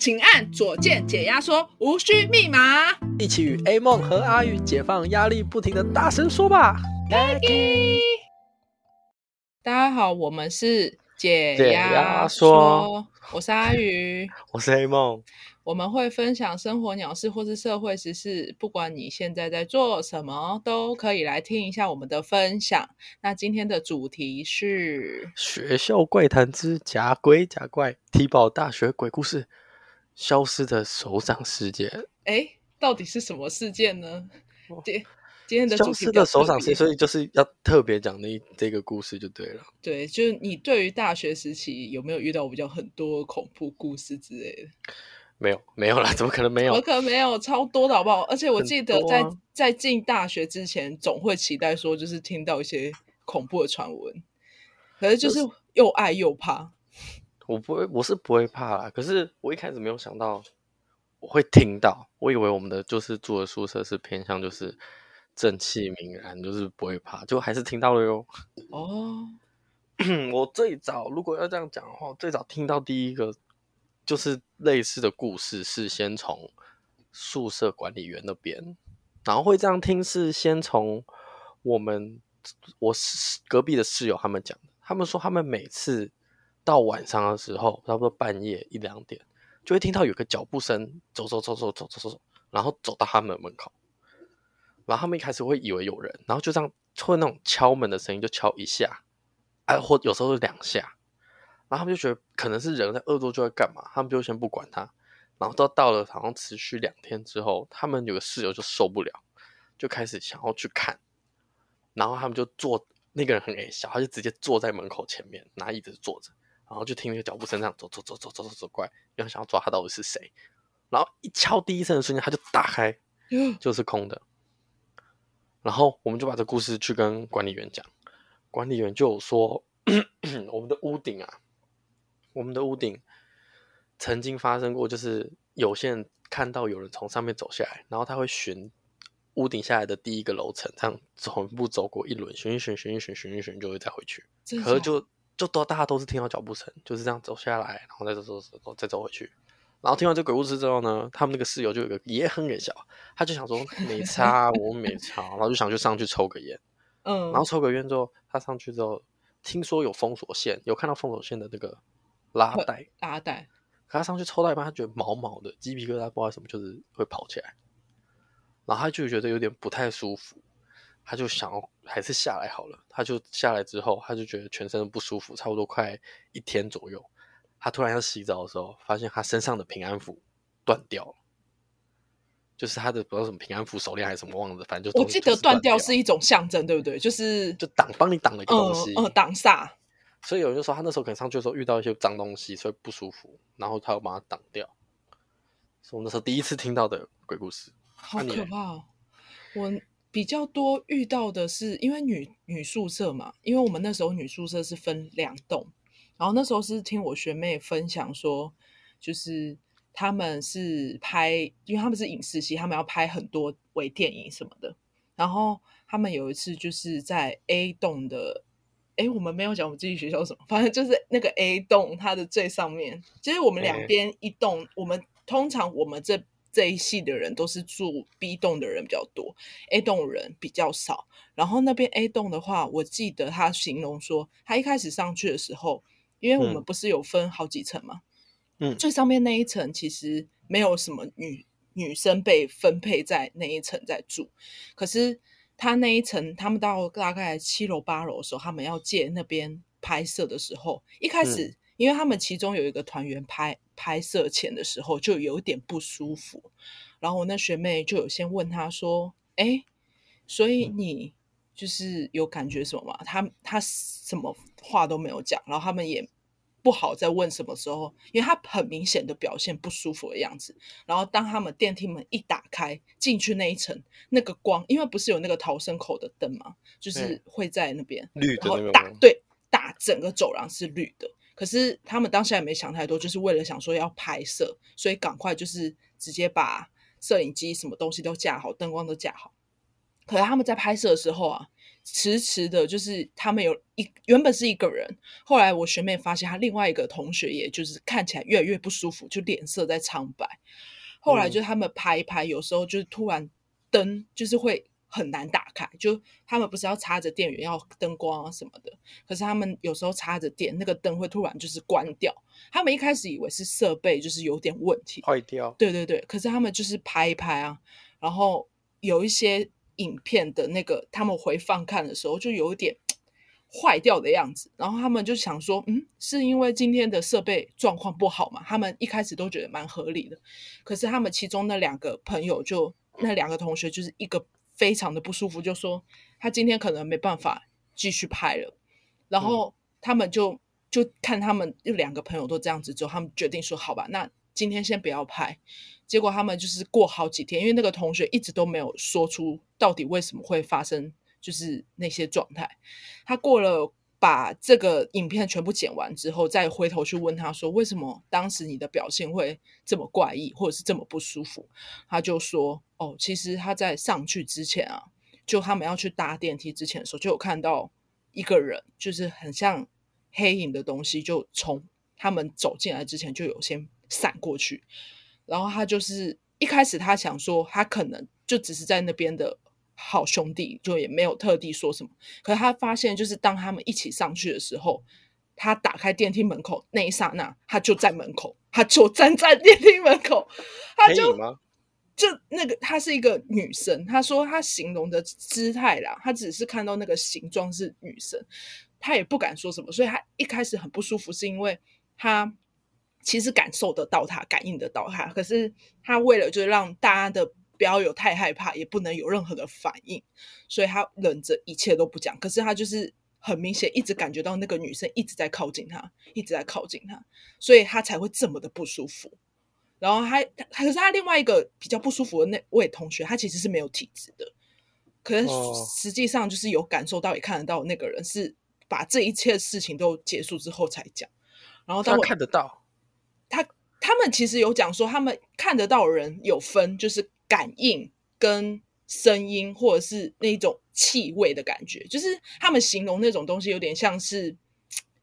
请按左键解压缩，无需密码。一起与 A 梦和阿宇解放压力，不停的大声说吧。Maggie 大家好，我们是解压缩，说我是阿宇，我是 A 梦。我们会分享生活鸟事或是社会时事，不管你现在在做什么，都可以来听一下我们的分享。那今天的主题是学校怪谈之假鬼假怪，踢爆大学鬼故事。消失的手掌事件，哎，到底是什么事件呢？今今天的消失的手掌事件，所以就是要特别讲那这个故事就对了。对，就是你对于大学时期有没有遇到比较很多恐怖故事之类的？没有，没有啦，怎么可能没有？怎么可能没有？超多的好不好？而且我记得在、啊、在进大学之前，总会期待说，就是听到一些恐怖的传闻，可是就是又爱又怕。我不会，我是不会怕啦。可是我一开始没有想到我会听到，我以为我们的就是住的宿舍是偏向就是正气凛然，就是不会怕，就还是听到了哟。哦，我最早如果要这样讲的话，最早听到第一个就是类似的故事，是先从宿舍管理员那边，然后会这样听是先从我们我室隔壁的室友他们讲的，他们说他们每次。到晚上的时候，差不多半夜一两点，就会听到有个脚步声，走走走走走走走，然后走到他们门口，然后他们一开始会以为有人，然后就这样会那种敲门的声音，就敲一下，哎，或有时候是两下，然后他们就觉得可能是人在恶作剧在干嘛，他们就先不管他，然后到到了好像持续两天之后，他们有个室友就受不了，就开始想要去看，然后他们就坐，那个人很矮小，他就直接坐在门口前面拿椅子坐着。然后就听那个脚步声这样走走走走走走走过来，然后想要抓他到底是谁，然后一敲第一声的瞬间，他就打开，就是空的。然后我们就把这故事去跟管理员讲，管理员就说咳咳：“ 我们的屋顶啊，我们的屋顶曾经发生过，就是有些人看到有人从上面走下来，然后他会寻屋顶下来的第一个楼层，这样全部走过一轮，巡一巡，巡一巡，巡一巡，就会再回去。可是就。”就都大家都是听到脚步声，就是这样走下来，然后再走走走再走回去。然后听完这鬼故事之后呢，他们那个室友就有个也很搞笑，他就想说没差，我没差，然后就想去上去抽个烟。嗯，然后抽个烟之后，他上去之后，听说有封锁线，有看到封锁线的那个拉带，拉带。可他上去抽到一半，他觉得毛毛的，鸡皮疙瘩不知道什么，就是会跑起来。然后他就觉得有点不太舒服。他就想要还是下来好了，他就下来之后，他就觉得全身不舒服，差不多快一天左右。他突然要洗澡的时候，发现他身上的平安符断掉了，就是他的不知道什么平安符手链还是什么忘了，反正就我记得断掉是一种象征，对不对？就是就挡帮你挡了一个东西，呃，挡煞。所以有人就说他那时候可能上去的时候遇到一些脏东西，所以不舒服，然后他要把它挡掉。是我那时候第一次听到的鬼故事，好可怕哦！我。比较多遇到的是，因为女女宿舍嘛，因为我们那时候女宿舍是分两栋，然后那时候是听我学妹分享说，就是他们是拍，因为他们是影视系，他们要拍很多微电影什么的，然后他们有一次就是在 A 栋的，哎，我们没有讲我们自己学校什么，反正就是那个 A 栋，它的最上面，其实我们两边一栋，我们通常我们这。这一系的人都是住 B 栋的人比较多，A 栋人比较少。然后那边 A 栋的话，我记得他形容说，他一开始上去的时候，因为我们不是有分好几层嘛，嗯，最上面那一层其实没有什么女女生被分配在那一层在住，可是他那一层，他们到大概七楼八楼的时候，他们要借那边拍摄的时候，一开始。嗯因为他们其中有一个团员拍拍摄前的时候就有点不舒服，然后我那学妹就有先问他说：“哎，所以你就是有感觉什么吗？”他他什么话都没有讲，然后他们也不好再问什么时候，因为他很明显的表现不舒服的样子。然后当他们电梯门一打开进去那一层，那个光，因为不是有那个逃生口的灯嘛，就是会在那边绿的，然后打对打整个走廊是绿的。可是他们当下也没想太多，就是为了想说要拍摄，所以赶快就是直接把摄影机什么东西都架好，灯光都架好。可是他们在拍摄的时候啊，迟迟的，就是他们有一原本是一个人，后来我学妹发现她另外一个同学，也就是看起来越来越不舒服，就脸色在苍白。后来就他们拍一拍，有时候就是突然灯就是会很难打开，就他们不是要插着电源要灯光啊什么的，可是他们有时候插着电，那个灯会突然就是关掉。他们一开始以为是设备就是有点问题坏掉，对对对，可是他们就是拍一拍啊，然后有一些影片的那个他们回放看的时候就有一点 坏掉的样子，然后他们就想说，嗯，是因为今天的设备状况不好嘛？他们一开始都觉得蛮合理的，可是他们其中那两个朋友就那两个同学就是一个非常的不舒服，就说他今天可能没办法继续拍了，然后他们就就看他们有两个朋友都这样子之后，他们决定说好吧，那今天先不要拍。结果他们就是过好几天，因为那个同学一直都没有说出到底为什么会发生。就是那些状态，他过了把这个影片全部剪完之后，再回头去问他说：“为什么当时你的表现会这么怪异，或者是这么不舒服？”他就说：“哦，其实他在上去之前啊，就他们要去搭电梯之前的时候，就有看到一个人，就是很像黑影的东西，就从他们走进来之前就有先闪过去。然后他就是一开始他想说，他可能就只是在那边的。”好兄弟就也没有特地说什么，可是他发现，就是当他们一起上去的时候，他打开电梯门口那一刹那，他就在门口，他就站在电梯门口，他就就那个，她是一个女生，她说她形容的姿态啦，她只是看到那个形状是女生，她也不敢说什么，所以她一开始很不舒服，是因为他其实感受得到他，感应得到他，可是他为了就是让大家的。不要有太害怕，也不能有任何的反应，所以他忍着一切都不讲。可是他就是很明显，一直感觉到那个女生一直在靠近他，一直在靠近他，所以他才会这么的不舒服。然后他，可是他另外一个比较不舒服的那位同学，他其实是没有体质的，可是实际上就是有感受到，也看得到那个人是把这一切事情都结束之后才讲。然后他看得到，他他们其实有讲说，他们看得到的人有分，就是。感应跟声音，或者是那种气味的感觉，就是他们形容那种东西，有点像是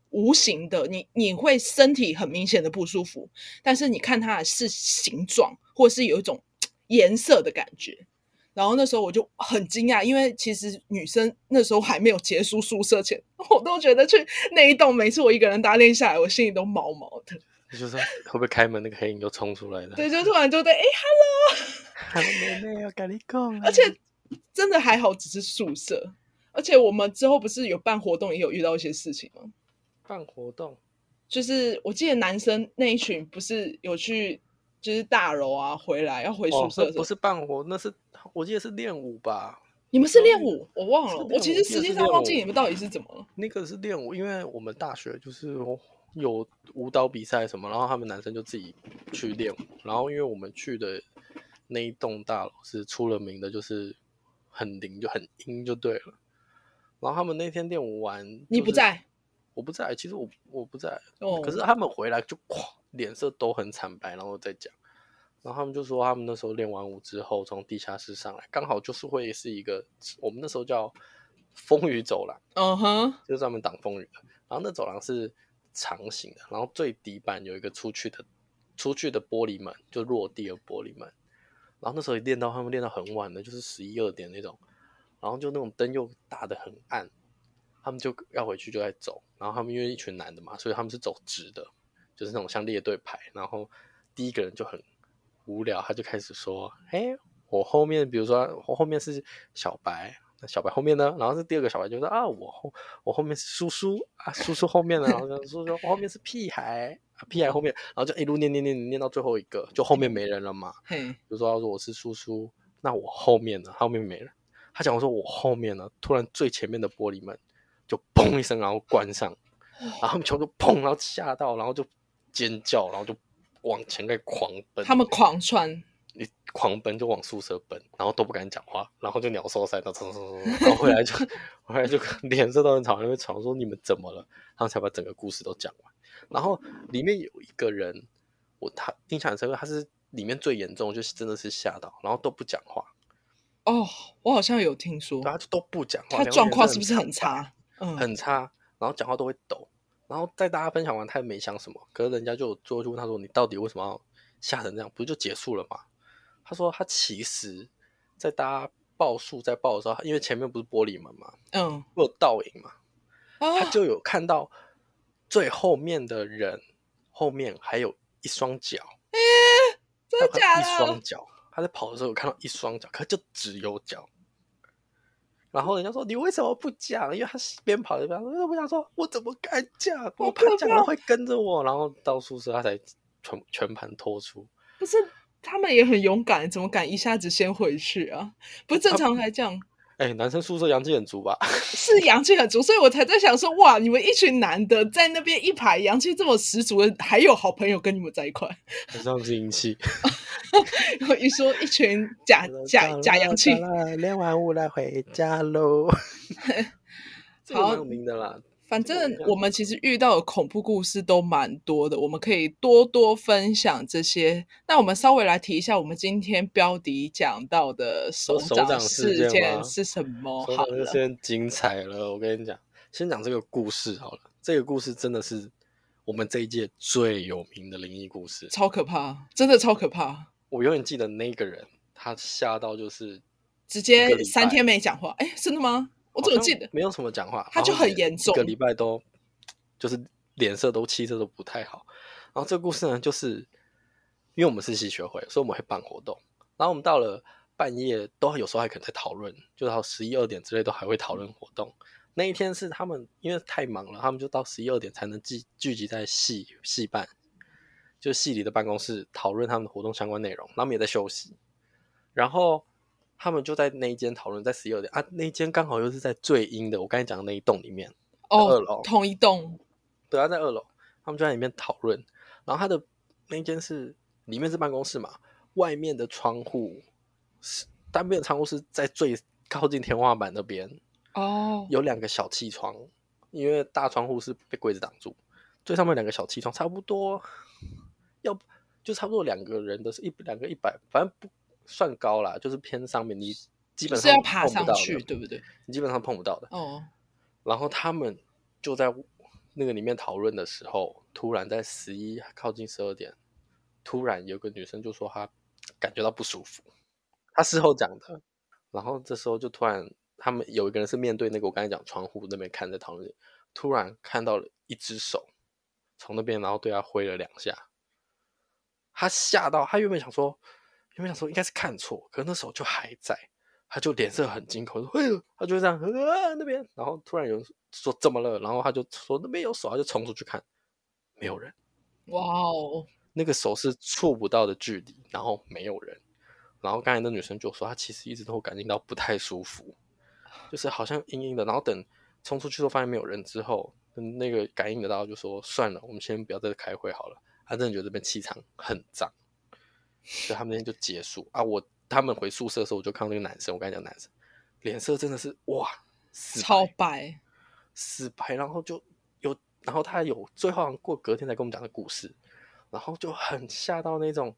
无形的。你你会身体很明显的不舒服，但是你看它的是形状，或是有一种颜色的感觉。然后那时候我就很惊讶，因为其实女生那时候还没有结束宿舍前，我都觉得去那一栋，每次我一个人搭电梯下来，我心里都毛毛的。你就说会不会开门，那个黑影就冲出来了？对，就突然就对，哎，Hello。妹妹要跟你讲，而且真的还好，只是宿舍。而且我们之后不是有办活动，也有遇到一些事情吗？办活动就是我记得男生那一群不是有去，就是大楼啊，回来要回宿舍不是？哦，不是办活，那是我记得是练舞吧？你们是练舞？我忘了，我其实实际上忘记你们到底是怎么了。那个是练舞，因为我们大学就是有舞蹈比赛什么，然后他们男生就自己去练舞，然后因为我们去的。那一栋大楼是出了名的，就是很灵，就很阴，就对了。然后他们那天练舞完，你不在，我不在，其实我我不在。哦。可是他们回来就咵，脸色都很惨白，然后再讲。然后他们就说，他们那时候练完舞之后，从地下室上来，刚好就是会是一个我们那时候叫风雨走廊，嗯哼，就是专门挡风雨的。然后那走廊是长形的，然后最底板有一个出去的出去的玻璃门，就落地的玻璃门。然后那时候练到他们练到很晚的，就是十一二点那种，然后就那种灯又打的很暗，他们就要回去就在走。然后他们因为一群男的嘛，所以他们是走直的，就是那种像列队排。然后第一个人就很无聊，他就开始说：“哎，我后面，比如说我后面是小白。”那小白后面呢？然后是第二个小白就说啊，我后我后面是叔叔啊，叔叔后面呢？然后叔叔我后面是屁孩啊，屁孩后面，然后就一路念念念念到最后一个，就后面没人了嘛。嘿，比如说他说我是叔叔，那我后面呢？后面没人。他讲我说我后面呢，突然最前面的玻璃门就砰一声，然后关上，然后他们全部砰，然后吓到，然后就尖叫，然后就往前在狂奔，他们狂窜。狂奔就往宿舍奔，然后都不敢讲话，然后就鸟兽散，然后然后回来就回来就脸色都很吵，因为吵说你们怎么了，然后才把整个故事都讲完。然后里面有一个人，我他印象很深刻，他是里面最严重，就是真的是吓到，然后都不讲话，哦，我好像有听说，他就都不讲话，他状况是不是很差？嗯，很差，然后讲话都会抖，然后在大家分享完，他也没讲什么，可是人家就最后就问他说：“你到底为什么要吓成这样？不就结束了吗？”他说：“他其实，在大家报数在报的时候，因为前面不是玻璃门嘛，嗯，会有倒影嘛，啊他就有看到最后面的人后面还有一双脚，欸，真的假的？一双脚，他在跑的时候有看到一双脚，可就只有脚。然后人家说，你为什么不讲？因为他边跑一边说，我想说，我怎么敢讲？我怕讲了会跟着我。然后到宿舍他才全全盘托出，不是。他们也很勇敢，怎么敢一下子先回去啊？不是正常来讲，哎、欸，男生宿舍阳气很足吧？是阳气很足，所以我才在想说，哇，你们一群男的在那边一排，阳气这么十足的，还有好朋友跟你们在一块，很像是阴气。我一说一群假 假假阳气，练完舞来回家喽。好，有名的啦。反正我们其实遇到的恐怖故事都蛮多的，我们可以多多分享这些。那我们稍微来提一下，我们今天标题讲到的手掌事件是什么？好了，先精彩了。我跟你讲，先讲这个故事好了。这个故事真的是我们这一届最有名的灵异故事，超可怕，真的超可怕。我永远记得那个人，他吓到就是直接三天没讲话。哎，真的吗？我怎么记得没有什么讲话，他就很严重，一个礼拜都就是脸色都气色都不太好。然后这个故事呢，就是因为我们是系学会，所以我们会办活动。然后我们到了半夜，都有时候还可能在讨论，就到十一二点之类都还会讨论活动。那一天是他们因为太忙了，他们就到十一二点才能聚聚集在系系办，就系里的办公室讨论他们的活动相关内容。他们也在休息，然后。他们就在那一间讨论，在十一二点啊，那一间刚好又是在最阴的，我刚才讲的那一栋里面，哦，二楼同一栋，对啊，在二楼，他们就在里面讨论。然后他的那间是里面是办公室嘛，外面的窗户是单边的窗户是在最靠近天花板那边哦，有两个小气窗，因为大窗户是被柜子挡住，最上面两个小气窗差不多要就差不多两个人的是一两个一百，反正不。算高啦，就是偏上面，你基本上是要爬上去，对不对？你基本上碰不到的。哦。然后他们就在那个里面讨论的时候，突然在十一靠近十二点，突然有个女生就说她感觉到不舒服，她事后讲的。然后这时候就突然，他们有一个人是面对那个我刚才讲窗户那边看在讨论，突然看到了一只手从那边，然后对他挥了两下，他吓到，他原本想说。因为想说应该是看错，可是那时候就还在，他就脸色很惊恐，说：“哎呦！”他就这样啊那边，然后突然有人说：“怎么了？”然后他就说：“那边有手。”他就冲出去看，没有人。哇哦！那个手是触不到的距离，然后没有人。然后刚才那女生就说：“她其实一直都感觉到不太舒服，就是好像阴阴的。”然后等冲出去都发现没有人之后，那个感应得到就说：“算了，我们先不要再开会好了。”她真的觉得这边气场很脏。所以他们那天就结束啊！我他们回宿舍的时候，我就看到那个男生，我刚才讲男生脸色真的是哇，超白，死白，然后就有，然后他有最后过隔天才跟我们讲的故事，然后就很吓到那种，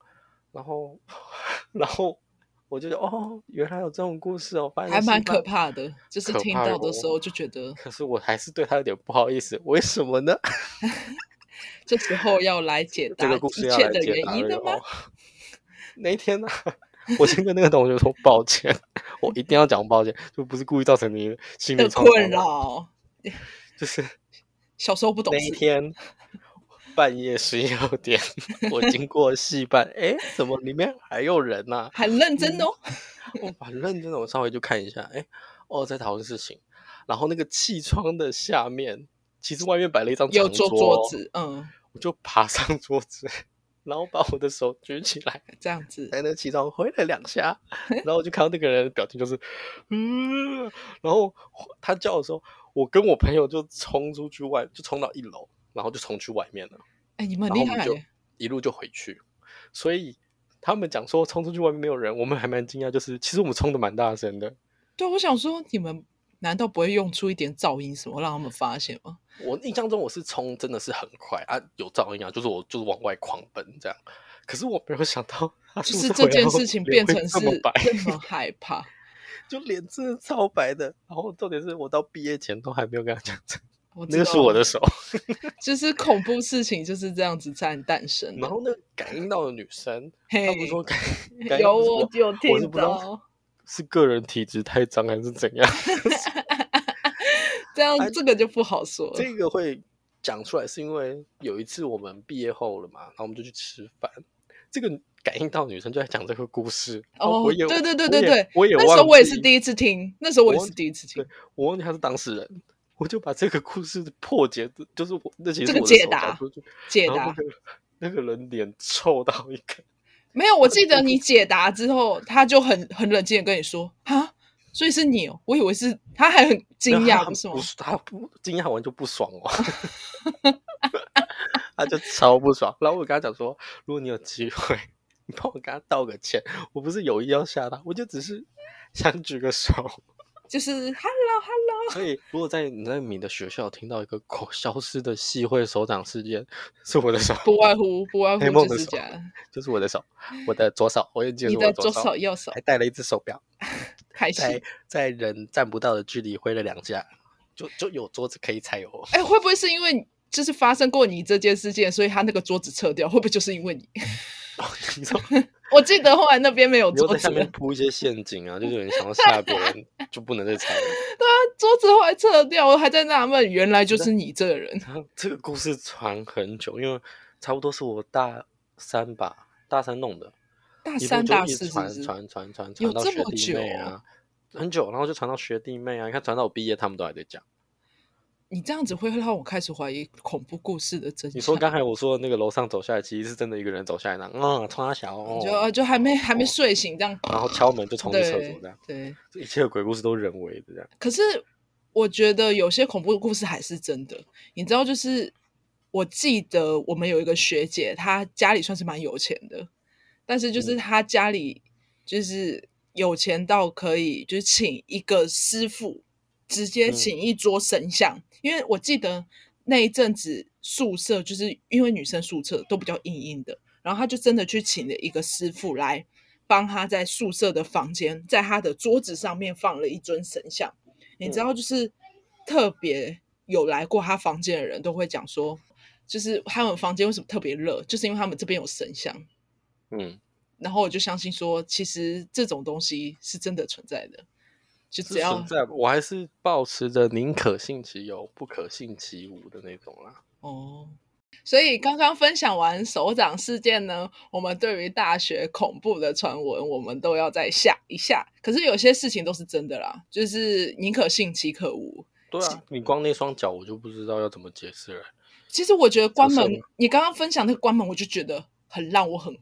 然后 然后我就觉得哦，原来有这种故事哦，还蛮可怕的，就是听到的时候就觉得，可是我还是对他有点不好意思，为什么呢？这时候要来解答一切的原因了吗？那一天呢、啊，我先跟那个同学说抱歉，我一定要讲抱歉，就不是故意造成你心理困扰，就是小时候不懂事。那一天半夜十一二点，我经过戏班，哎，怎么里面还有人呢、啊？很认真哦，我很认真的，我稍微就看一下，哎，哦，在讨论事情，然后那个气窗的下面，其实外面摆了一张长桌，桌子，嗯，我就爬上 桌子。然后把我的手举起来，这样子，在那气窗挥了两下，然后我就看到那个人的表情就是，嗯，然后他叫的时候，我跟我朋友就冲出去外，就冲到一楼，然后就冲去外面了。哎，你们厉害，就一路就回去。所以他们讲说冲出去外面没有人，我们还蛮惊讶，就是其实我们冲的蛮大声的。对，我想说你们。难道不会用出一点噪音什么让他们发现吗？我印象中我是冲真的是很快啊，有噪音啊，就是我就是往外狂奔这样。可是我没有想到，就是这件事情变成是这么害怕。就脸真的超白的。然后重点是我到毕业前都还没有跟他讲这 那个是我的手，就是恐怖事情就是这样子在诞生。然后那感应到的女生，嘿她不是说感，有我有听我是个人体质太脏还是怎样。这样这个就不好说。这个会讲出来是因为有一次我们毕业后了嘛，然后我们就去吃饭，这个感应到女生就在讲这个故事。哦，我也对对对对对，我也，我也那时候我也是第一次听，那时候我也是第一次听，我忘记他是当事人。我就把这个故事破解，就是我那其实这个解答，解答、那个。那个人脸臭到一个，没有，我记得你解答之后，他就很很冷静的跟你说：“哈，所以是你哦，我以为是。”他还很惊讶，不是吗？他不惊讶完就不爽哦，他就超不爽。然后我跟他讲说：“如果你有机会，你帮我跟他道个歉，我不是有意要吓他，我就只是想举个手。”就是 hello hello，所以如果在你在你的学校听到一个口消失的系会手掌事件，是我的手，不外乎不外乎就是这样，就是我的手，我的左手，我也记得我的左手，你的左手右手还带了一只手表，开心在在人站不到的距离挥了两下，就就有桌子可以踩哦。哎、欸，会不会是因为就是发生过你这件事件，所以他那个桌子撤掉？会不会就是因为你？你说我记得后来那边没有桌子，在下面铺一些陷阱啊，就是有人想要 吓别人，就不能再踩了。对啊，桌子后来撤掉，我还在纳闷，原来就是你这个人。这个故事传很久，因为差不多是我大三吧，大三弄的，大三大四传传传传传到学弟妹啊，很久，然后就传到学弟妹啊，你看传到我毕业，他们都还在讲。你这样子会让我开始怀疑恐怖故事的真相。你说刚才我说的那个楼上走下来，其实是真的一个人走下来那，嗯，冲他小，哦、就就还没还没睡醒这样，哦，然后敲门就冲进厕所这样，对，这一切的鬼故事都人为的这样。可是我觉得有些恐怖的故事还是真的，你知道，就是我记得我们有一个学姐，她家里算是蛮有钱的，但是就是她家里就是有钱到可以就是请一个师傅。直接请一桌神像，嗯，因为我记得那一阵子宿舍就是因为女生宿舍都比较硬硬的，然后他就真的去请了一个师傅来帮他在宿舍的房间，在他的桌子上面放了一尊神像。你知道，就是特别有来过他房间的人都会讲说，就是他们房间为什么特别热，就是因为他们这边有神像。嗯，然后我就相信说，其实这种东西是真的存在的。就只要在，我还是保持着宁可信其有，不可信其无的那种啦。哦，所以刚刚分享完首长事件呢，我们对于大学恐怖的传闻，我们都要再下一下。可是有些事情都是真的啦，就是宁可信其可无。对啊，你光那双脚，我就不知道要怎么解释了。其实我觉得关门，你刚刚分享那个关门，我就觉得很让我很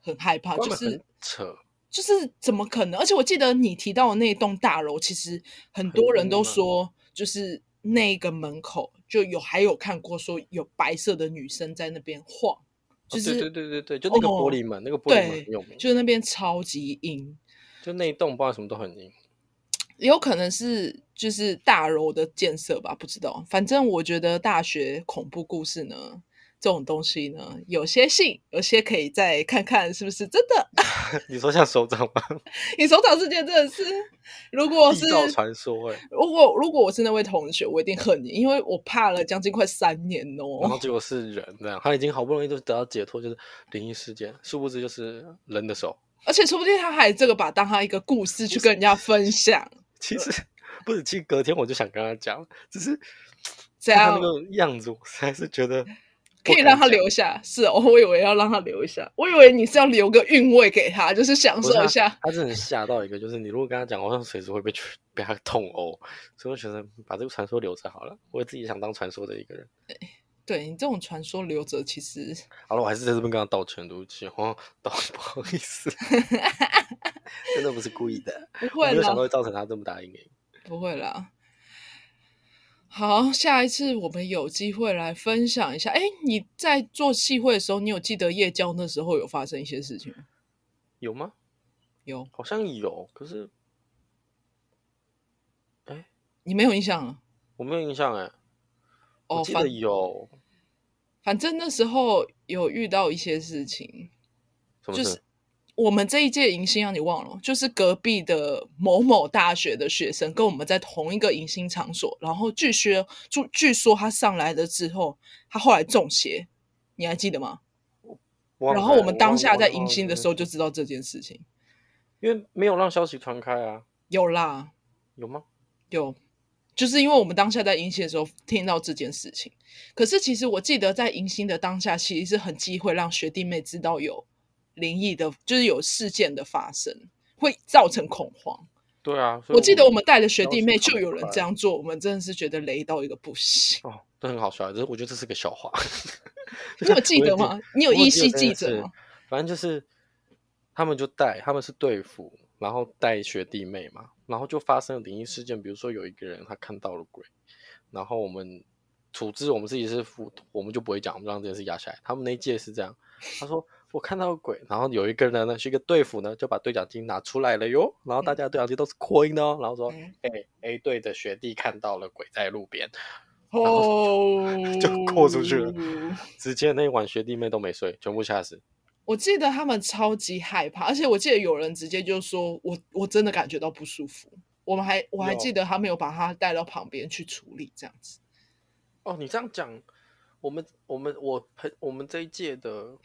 很害怕，就是扯。就是怎么可能？而且我记得你提到的那栋大楼，其实很多人都说，就是那个门口就有还有看过说有白色的女生在那边晃，就是、哦、对对对就那个玻璃门，哦、那个玻璃门很有名，就是那边超级阴，就那一栋不知道什么都很阴，也有可能是就是大楼的建设吧，不知道。反正我觉得大学恐怖故事呢。这种东西呢，有些信，有些可以再看看是不是真的。你说像手掌吗？你手掌事件真的是，如果是传说哎，如果如果我是那位同学，我一定恨你，因为我怕了将近快三年哦。然后结果是人这样，他已经好不容易都得到解脱，就是灵异事件，殊不知就是人的手。而且说不定他还这个把当他一个故事去跟人家分享。其实不是，其实隔天我就想跟他讲，只是这样那个样子，我还是觉得。可以让他留下，是哦，我以为要让他留下，我以为你是要留个韵味给他，就是享受一下。他真的吓到一个，就是你如果跟他讲，我像随时会被被他痛殴，所以我觉得把这个传说留着好了。我自己想当传说的一个人。对，对你这种传说留着，其实好了，我还是在这边跟他道歉，对不起，哦，道 不好意思，真的不是故意的，不会啦，没有想到会造成他这么大阴影，不会啦。好，下一次我们有机会来分享一下。哎，你在做戏会的时候，你有记得夜交那时候有发生一些事情吗？有吗？有，好像有。可是，哎，你没有印象啊？我没有印象哎。哦，我记得有。反正那时候有遇到一些事情，什么事？就是我们这一届迎新啊，你忘了？就是隔壁的某某大学的学生跟我们在同一个迎新场所，然后据说，据据说他上来了之后，他后来中邪，你还记得吗？然后我们当下在迎新的时候就知道这件事情，因为没有让消息传开啊。有啦，有吗？有，就是因为我们当下在迎新的时候听到这件事情。可是其实我记得在迎新的当下，其实是很忌讳让学弟妹知道有灵异的，就是有事件的发生，会造成恐慌。对啊，我，我记得我们带的学弟妹就有人这样做，我们真的是觉得雷到一个不行。哦，这很好笑，这我觉得这是个笑话。你有记得吗？你有依稀记得吗？反正就是他们就带，他们是队服，然后带学弟妹嘛，然后就发生了灵异事件。比如说有一个人他看到了鬼，然后我们处置我们自己是副，我们就不会讲，我们让这件事压下来。他们那一届是这样，他说我看到鬼，然后有一个人呢是一个队服呢，就把对讲机拿出来了哟，然后大家对讲机都是扩音的哦，然后说哎、嗯、A 队的学弟看到了鬼在路边。哦，就扩出去了，直接那一晚学弟妹都没睡，全部吓死。我记得他们超级害怕，而且我记得有人直接就说：“我我真的感觉到不舒服。”我们还我还记得他没有把他带到旁边去处理这样子。哦，你这样讲，我们我们我朋我们这一届的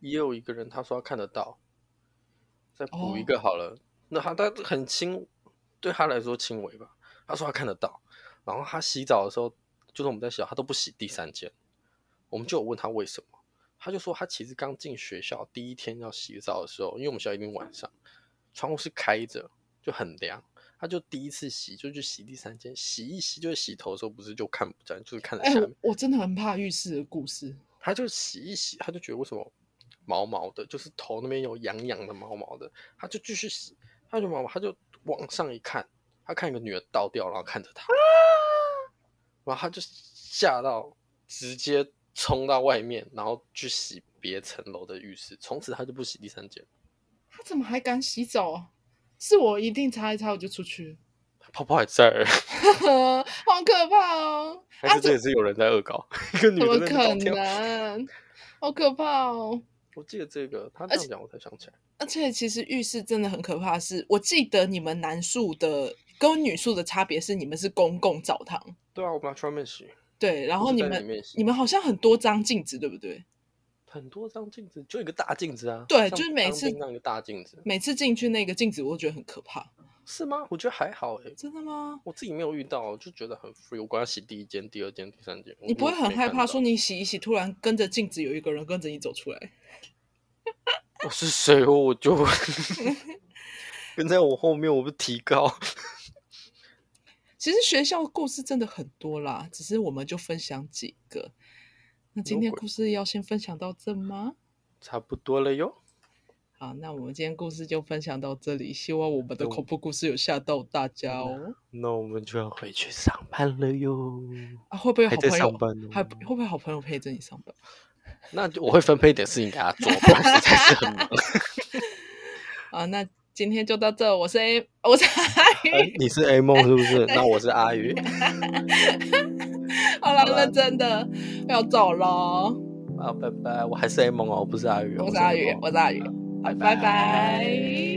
也有一个人，他说他看得到。再补一个好了，哦、那他他很轻，对他来说轻微吧。他说他看得到，然后他洗澡的时候。就是我们在洗澡，他都不洗第三间，我们就有问他为什么，他就说他其实刚进学校第一天要洗澡的时候，因为我们学校一定晚上，窗户是开着，就很凉，他就第一次洗就去洗第三间，洗一洗就是洗头的时候不是就看不见，就是看着下面。欸，我真的很怕浴室的故事。他就洗一洗，他就觉得为什么毛毛的，就是头那边有痒痒的毛毛的，他就继续洗，他就毛毛，他就往上一看，他看一个女的倒掉，然后看着他。然后他就吓到，直接冲到外面，然后去洗别层楼的浴室。从此他就不洗第三间。他怎么还敢洗澡啊？是我一定擦一擦我就出去。泡泡还在，好可怕哦！还是这也是有人在恶搞？一个女的怎么可能？好可怕哦！我记得这个，他这样讲我才想起来。而且，而且其实浴室真的很可怕是，是我记得你们男宿的跟女宿的差别是，你们是公共澡堂。对啊，我们要去外面洗。对，然后你们你们好像很多张镜子，对不对？很多张镜子，就一个大镜子啊。对，就是每次那个大镜子，每次进去那个镜子，我都觉得很可怕。是吗？我觉得还好哎。真的吗？我自己没有遇到，就觉得很 free。我管他洗第一间、第二间、第三间。你不会很害怕说你洗一洗，突然跟着镜子有一个人跟着你走出来？我是谁？我就 跟在我后面，我不提高。其实学校故事真的很多啦，只是我们就分享几个。那今天故事要先分享到这吗？差不多了哟。好，那我们今天故事就分享到这里。希望我们的恐怖故事有吓到大家哦。那我们就要回去上班了哟。啊，会不会好朋友？还上班哦？还会不会好朋友陪着你上班？那就我会分配一点事情给他做，不然实在是很忙。啊，那。今天就到这，我是 A，我是阿鱼，欸、你是 A 梦是不是？那我是阿鱼。好了，那真的要走喽。好，拜拜。我还是 A 梦哦，我不是阿宇。我是阿宇，我是阿宇。拜拜。拜拜。